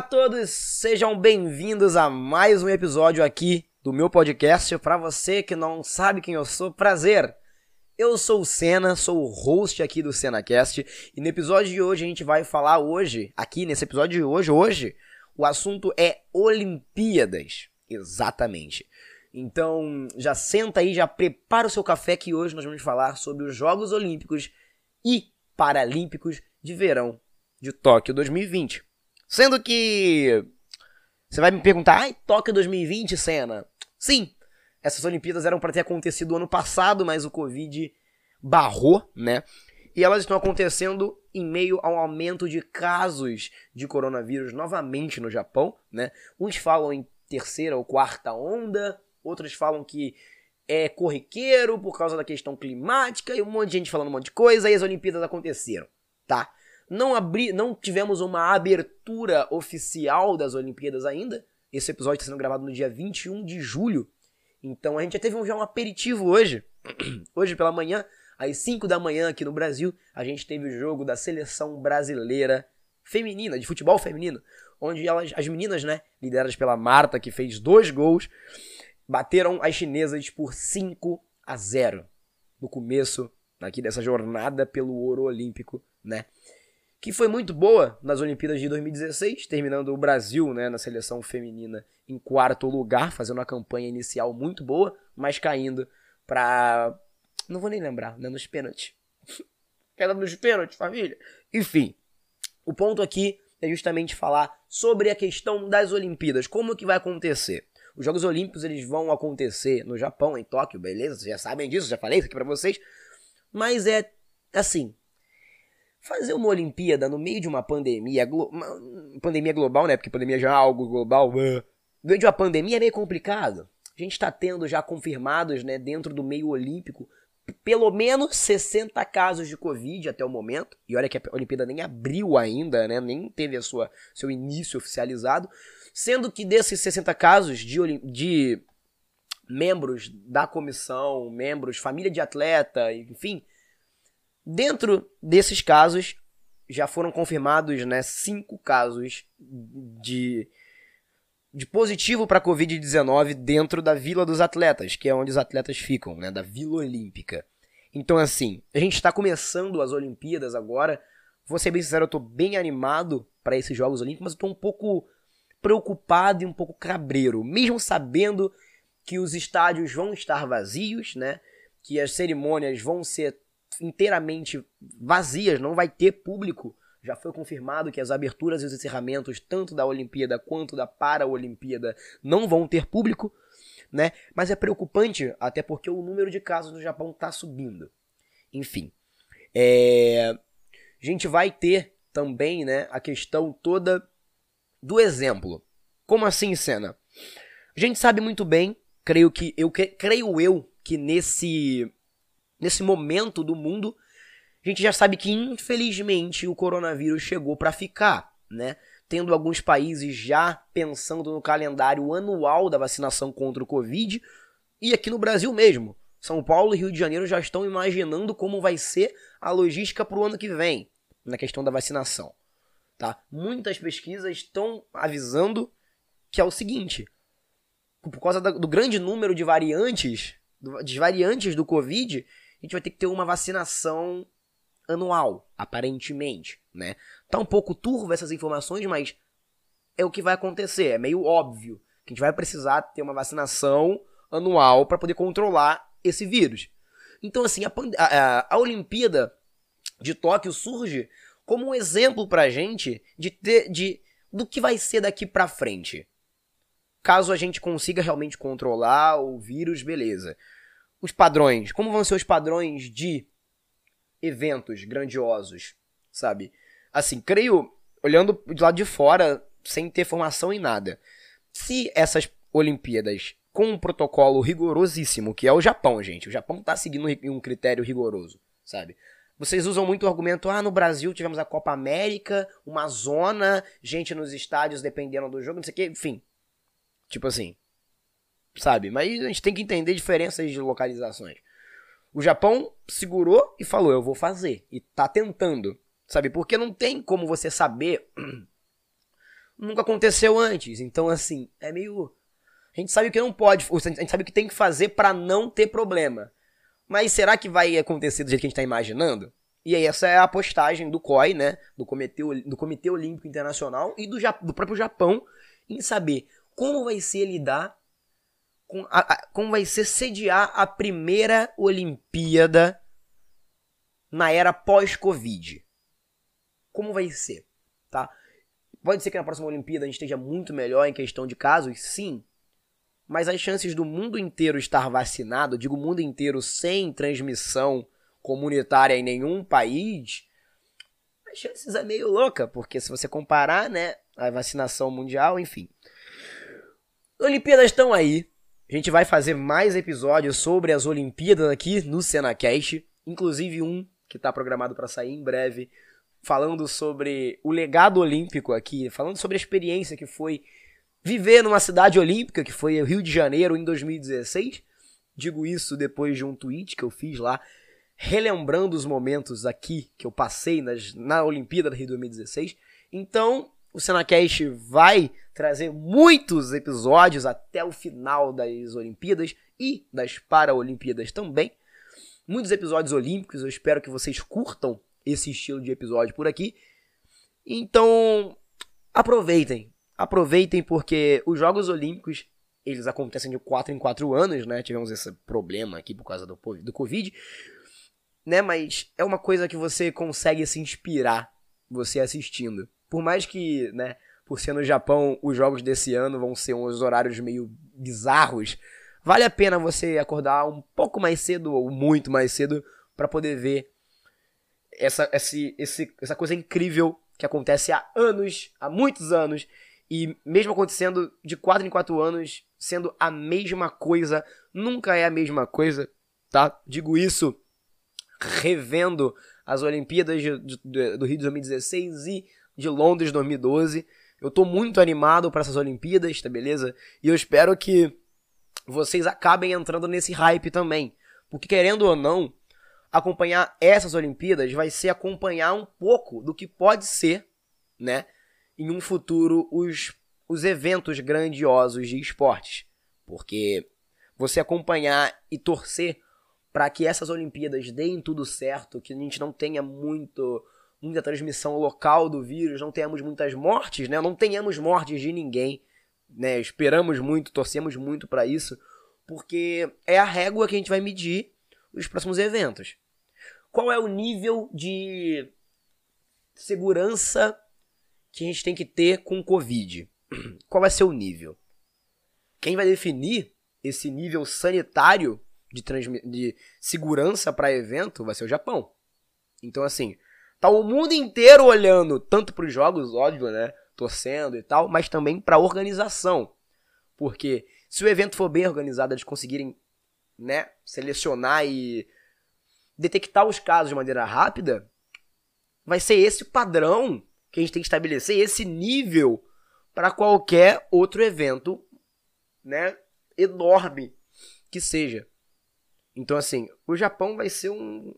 Olá a todos, sejam bem-vindos a mais um episódio aqui do meu podcast. Para você que não sabe quem eu sou, prazer. Eu sou o Senna, sou o host aqui do SenaCast e no episódio de hoje a gente vai falar hoje, aqui nesse episódio de hoje, hoje, o assunto é Olimpíadas. Exatamente. Então, já senta aí, já prepara o seu café que hoje nós vamos falar sobre os Jogos Olímpicos e Paralímpicos de Verão de Tóquio 2020. Sendo que você vai me perguntar, ai, Tóquio 2020, Senna? Sim, essas Olimpíadas eram para ter acontecido ano passado, mas o Covid barrou, né? E elas estão acontecendo em meio ao aumento de casos de coronavírus novamente no Japão, né? Uns falam em terceira ou quarta onda, outros falam que é corriqueiro por causa da questão climática e um monte de gente falando um monte de coisa e as Olimpíadas aconteceram, tá? Não, abri, não tivemos uma abertura oficial das Olimpíadas ainda. Esse episódio está sendo gravado no dia 21 de julho. Então a gente já teve um, já um aperitivo hoje. Hoje pela manhã, às 5 da manhã aqui no Brasil, a gente teve o jogo da seleção brasileira feminina, de futebol feminino, onde elas, as meninas, né, lideradas pela Marta, que fez dois gols, bateram as chinesas por 5 a 0 no começo aqui dessa jornada pelo ouro olímpico, né? Que foi muito boa nas Olimpíadas de 2016, terminando o Brasil né, na seleção feminina em quarto lugar, fazendo uma campanha inicial muito boa, mas caindo para. Não vou nem lembrar, né, nos pênaltis. Queda nos pênaltis, família. Enfim, o ponto aqui é justamente falar sobre a questão das Olimpíadas, como que vai acontecer. Os Jogos Olímpicos eles vão acontecer no Japão, em Tóquio, beleza? Vocês já sabem disso, já falei isso aqui para vocês. Mas é assim, fazer uma Olimpíada no meio de uma pandemia, uma pandemia global, né? Porque pandemia já é algo global. No meio de uma pandemia é meio complicado. A gente está tendo já confirmados, né, dentro do meio olímpico, pelo menos 60 casos de Covid até o momento. E olha que a Olimpíada nem abriu ainda, né? Nem teve a sua, seu início oficializado. Sendo que desses 60 casos de, de membros da comissão, membros, família de atleta, enfim, Dentro desses casos, já foram confirmados né, cinco casos de, de positivo para Covid-19 dentro da Vila dos Atletas, que é onde os atletas ficam, né, da Vila Olímpica. Então, assim, a gente está começando as Olimpíadas agora. Vou ser bem sincero, eu estou bem animado para esses Jogos Olímpicos, mas estou um pouco preocupado e um pouco cabreiro, mesmo sabendo que os estádios vão estar vazios, né? Que as cerimônias vão ser inteiramente vazias, não vai ter público. Já foi confirmado que as aberturas e os encerramentos, tanto da Olimpíada quanto da Paralimpíada, não vão ter público, né? Mas é preocupante, até porque o número de casos no Japão está subindo. Enfim, é... a gente vai ter também, né, a questão toda do exemplo. Como assim, cena? A gente sabe muito bem, creio que eu creio eu que nesse nesse momento do mundo, a gente já sabe que infelizmente o coronavírus chegou para ficar, né? Tendo alguns países já pensando no calendário anual da vacinação contra o Covid e aqui no Brasil mesmo. São Paulo e Rio de Janeiro já estão imaginando como vai ser a logística para o ano que vem na questão da vacinação. Tá? Muitas pesquisas estão avisando que é o seguinte: por causa do grande número de variantes, de variantes do Covid, a gente vai ter que ter uma vacinação anual, aparentemente, né? Tá um pouco turvo essas informações, mas é o que vai acontecer, é meio óbvio que a gente vai precisar ter uma vacinação anual para poder controlar esse vírus. Então, assim, a, a, a, Olimpíada de Tóquio surge como um exemplo pra gente de, ter, de do que vai ser daqui pra frente. Caso a gente consiga realmente controlar o vírus, beleza os padrões? Como vão ser os padrões de eventos grandiosos, sabe? Assim, creio, olhando de lado de fora, sem ter formação em nada, se essas Olimpíadas com um protocolo rigorosíssimo, que é o Japão, gente, o Japão tá seguindo um critério rigoroso, sabe? Vocês usam muito o argumento, ah, no Brasil tivemos a Copa América, uma zona, gente nos estádios dependendo do jogo, não sei o que, enfim. Tipo assim, sabe? Mas a gente tem que entender diferenças de localizações. O Japão segurou e falou: Eu vou fazer. E tá tentando, sabe? Porque não tem como você saber nunca aconteceu antes. Então, assim, é meio. A gente sabe o que não pode, a gente sabe o que tem que fazer para não ter problema. Mas será que vai acontecer do jeito que a gente tá imaginando? E aí, essa é a postagem do COI, né? Do Comitê, do Comitê Olímpico Internacional e do, do próprio Japão em saber como vai ser lidar com a, a, como vai ser sediar a primeira Olimpíada na era pós-Covid. Como vai ser, tá? Pode ser que na próxima Olimpíada a gente esteja muito melhor em questão de casos, sim. Mas as chances do mundo inteiro estar vacinado, digo mundo inteiro sem transmissão comunitária em nenhum país, as chances é meio louca, porque se você comparar, né, a vacinação mundial, enfim. Olimpíadas estão aí. A gente vai fazer mais episódios sobre as Olimpíadas aqui no SenaCast, inclusive um que está programado para sair em breve, falando sobre o legado olímpico aqui, falando sobre a experiência que foi viver numa cidade olímpica, que foi o Rio de Janeiro em 2016. Digo isso depois de um tweet que eu fiz lá, relembrando os momentos aqui que eu passei nas, na Olimpíada do Rio 2016. Então, o Senacast vai trazer muitos episódios até o final das Olimpíadas e das Paralimpíadas também. Muitos episódios olímpicos, eu espero que vocês curtam esse estilo de episódio por aqui. Então, aproveitem. Aproveitem porque os Jogos Olímpicos, eles acontecem de 4 em 4 anos, né? Tivemos esse problema aqui por causa do, do Covid, né? Mas é uma coisa que você consegue se inspirar você assistindo. Por mais que, né, por ser no Japão, os jogos desse ano vão ser uns horários meio bizarros, vale a pena você acordar um pouco mais cedo ou muito mais cedo para poder ver essa, esse, esse, essa coisa incrível que acontece há anos, há muitos anos, e mesmo acontecendo de 4 em 4 anos, sendo a mesma coisa, nunca é a mesma coisa, tá? Digo isso revendo as Olimpíadas de, de, do Rio de 2016 e de Londres 2012. Eu tô muito animado para essas Olimpíadas, tá beleza? E eu espero que vocês acabem entrando nesse hype também. Porque querendo ou não, acompanhar essas Olimpíadas vai ser acompanhar um pouco do que pode ser, né, em um futuro os, os eventos grandiosos de esportes. Porque você acompanhar e torcer para que essas Olimpíadas deem tudo certo, que a gente não tenha muito muita transmissão local do vírus, não tenhamos muitas mortes, né? Não tenhamos mortes de ninguém, né? Esperamos muito, torcemos muito para isso, porque é a régua que a gente vai medir os próximos eventos. Qual é o nível de segurança que a gente tem que ter com o Covid? Qual vai ser o nível? Quem vai definir esse nível sanitário de, de segurança para evento vai ser o Japão. Então, assim, tá o mundo inteiro olhando tanto para os jogos, óbvio, né? Torcendo e tal, mas também para a organização. Porque se o evento for bem organizado, eles conseguirem, né, selecionar e detectar os casos de maneira rápida, vai ser esse o padrão que a gente tem que estabelecer, esse nível para qualquer outro evento, né, enorme que seja. Então, assim, o Japão vai ser um.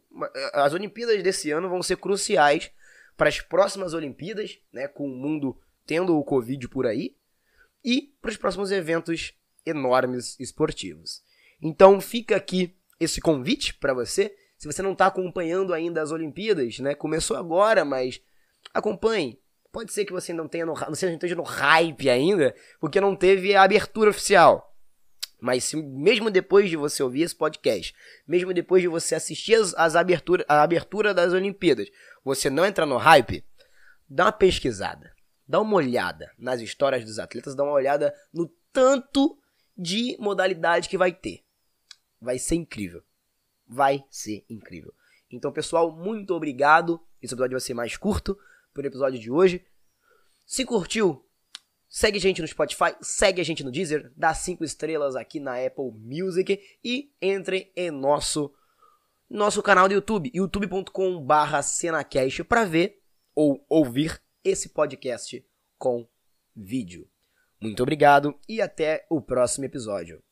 As Olimpíadas desse ano vão ser cruciais para as próximas Olimpíadas, né? Com o mundo tendo o Covid por aí, e para os próximos eventos enormes esportivos. Então, fica aqui esse convite para você se você não está acompanhando ainda as Olimpíadas, né? Começou agora, mas acompanhe. Pode ser que você não tenha no, não esteja no hype ainda, porque não teve a abertura oficial. Mas se, mesmo depois de você ouvir esse podcast, mesmo depois de você assistir as, as abertura, a abertura das Olimpíadas, você não entrar no hype, dá uma pesquisada. Dá uma olhada nas histórias dos atletas, dá uma olhada no tanto de modalidade que vai ter. Vai ser incrível vai ser incrível. Então, pessoal, muito obrigado. Esse episódio vai ser mais curto por episódio de hoje. Se curtiu, segue a gente no Spotify, segue a gente no Deezer, dá 5 estrelas aqui na Apple Music e entre em nosso nosso canal do YouTube, youtube.com/cenacast para ver ou ouvir esse podcast com vídeo. Muito obrigado e até o próximo episódio.